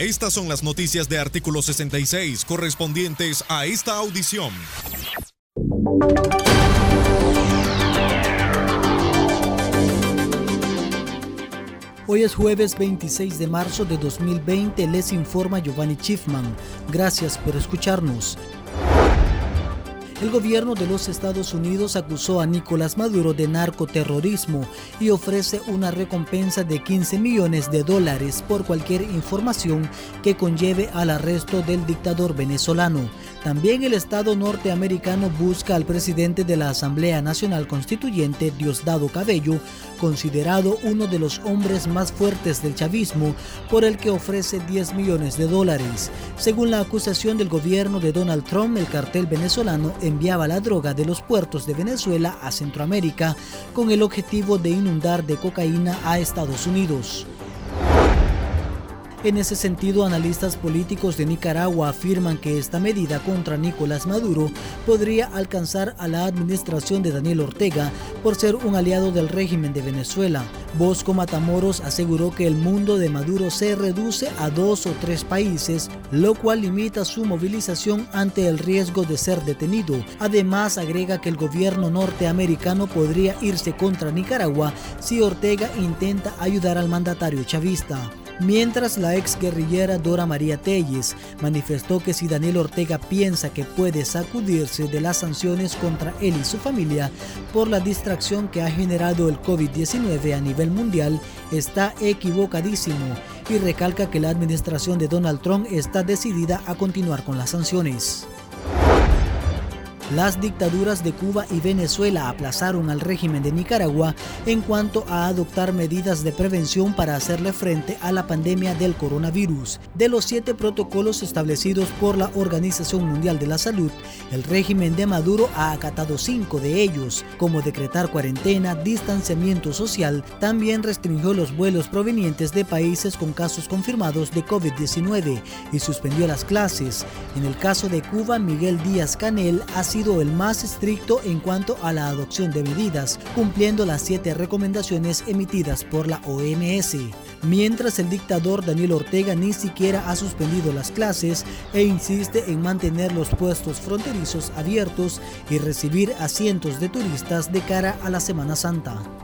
Estas son las noticias de artículo 66 correspondientes a esta audición. Hoy es jueves 26 de marzo de 2020, les informa Giovanni Schiffman. Gracias por escucharnos. El gobierno de los Estados Unidos acusó a Nicolás Maduro de narcoterrorismo y ofrece una recompensa de 15 millones de dólares por cualquier información que conlleve al arresto del dictador venezolano. También el Estado norteamericano busca al presidente de la Asamblea Nacional Constituyente, Diosdado Cabello, considerado uno de los hombres más fuertes del chavismo, por el que ofrece 10 millones de dólares. Según la acusación del gobierno de Donald Trump, el cartel venezolano enviaba la droga de los puertos de Venezuela a Centroamérica con el objetivo de inundar de cocaína a Estados Unidos. En ese sentido, analistas políticos de Nicaragua afirman que esta medida contra Nicolás Maduro podría alcanzar a la administración de Daniel Ortega por ser un aliado del régimen de Venezuela. Bosco Matamoros aseguró que el mundo de Maduro se reduce a dos o tres países, lo cual limita su movilización ante el riesgo de ser detenido. Además, agrega que el gobierno norteamericano podría irse contra Nicaragua si Ortega intenta ayudar al mandatario chavista mientras la ex guerrillera Dora María Telles manifestó que si Daniel Ortega piensa que puede sacudirse de las sanciones contra él y su familia por la distracción que ha generado el COVID-19 a nivel mundial, está equivocadísimo y recalca que la administración de Donald Trump está decidida a continuar con las sanciones. Las dictaduras de Cuba y Venezuela aplazaron al régimen de Nicaragua en cuanto a adoptar medidas de prevención para hacerle frente a la pandemia del coronavirus. De los siete protocolos establecidos por la Organización Mundial de la Salud, el régimen de Maduro ha acatado cinco de ellos, como decretar cuarentena, distanciamiento social, también restringió los vuelos provenientes de países con casos confirmados de COVID-19 y suspendió las clases. En el caso de Cuba, Miguel Díaz Canel ha sido el más estricto en cuanto a la adopción de medidas, cumpliendo las siete recomendaciones emitidas por la OMS. Mientras el dictador Daniel Ortega ni siquiera ha suspendido las clases e insiste en mantener los puestos fronterizos abiertos y recibir a cientos de turistas de cara a la Semana Santa.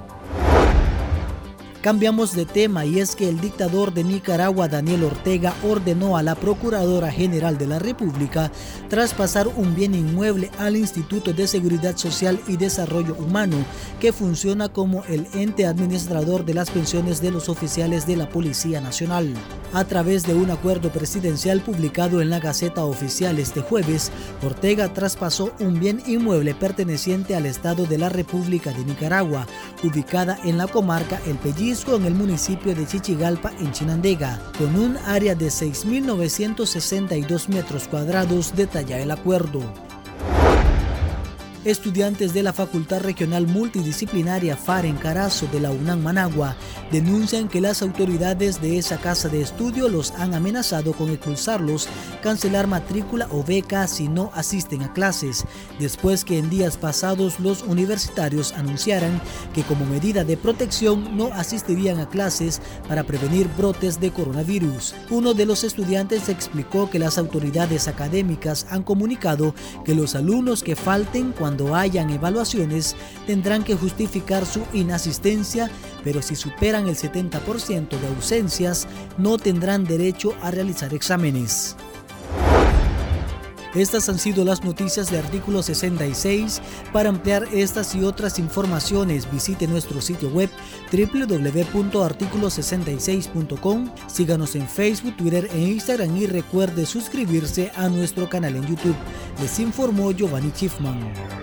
Cambiamos de tema y es que el dictador de Nicaragua, Daniel Ortega, ordenó a la Procuradora General de la República traspasar un bien inmueble al Instituto de Seguridad Social y Desarrollo Humano, que funciona como el ente administrador de las pensiones de los oficiales de la Policía Nacional. A través de un acuerdo presidencial publicado en la Gaceta Oficial este jueves, Ortega traspasó un bien inmueble perteneciente al Estado de la República de Nicaragua, ubicada en la comarca El Pelliz en el municipio de Chichigalpa, en Chinandega, con un área de 6.962 metros cuadrados, detalla el acuerdo. Estudiantes de la Facultad Regional Multidisciplinaria FAR en Carazo de la UNAM Managua denuncian que las autoridades de esa casa de estudio los han amenazado con expulsarlos, cancelar matrícula o beca si no asisten a clases, después que en días pasados los universitarios anunciaran que como medida de protección no asistirían a clases para prevenir brotes de coronavirus. Uno de los estudiantes explicó que las autoridades académicas han comunicado que los alumnos que falten cuando cuando hayan evaluaciones tendrán que justificar su inasistencia, pero si superan el 70% de ausencias no tendrán derecho a realizar exámenes. Estas han sido las noticias de artículo 66. Para ampliar estas y otras informaciones, visite nuestro sitio web www.articulo66.com. Síganos en Facebook, Twitter e Instagram y recuerde suscribirse a nuestro canal en YouTube. Les informó Giovanni Schiffman.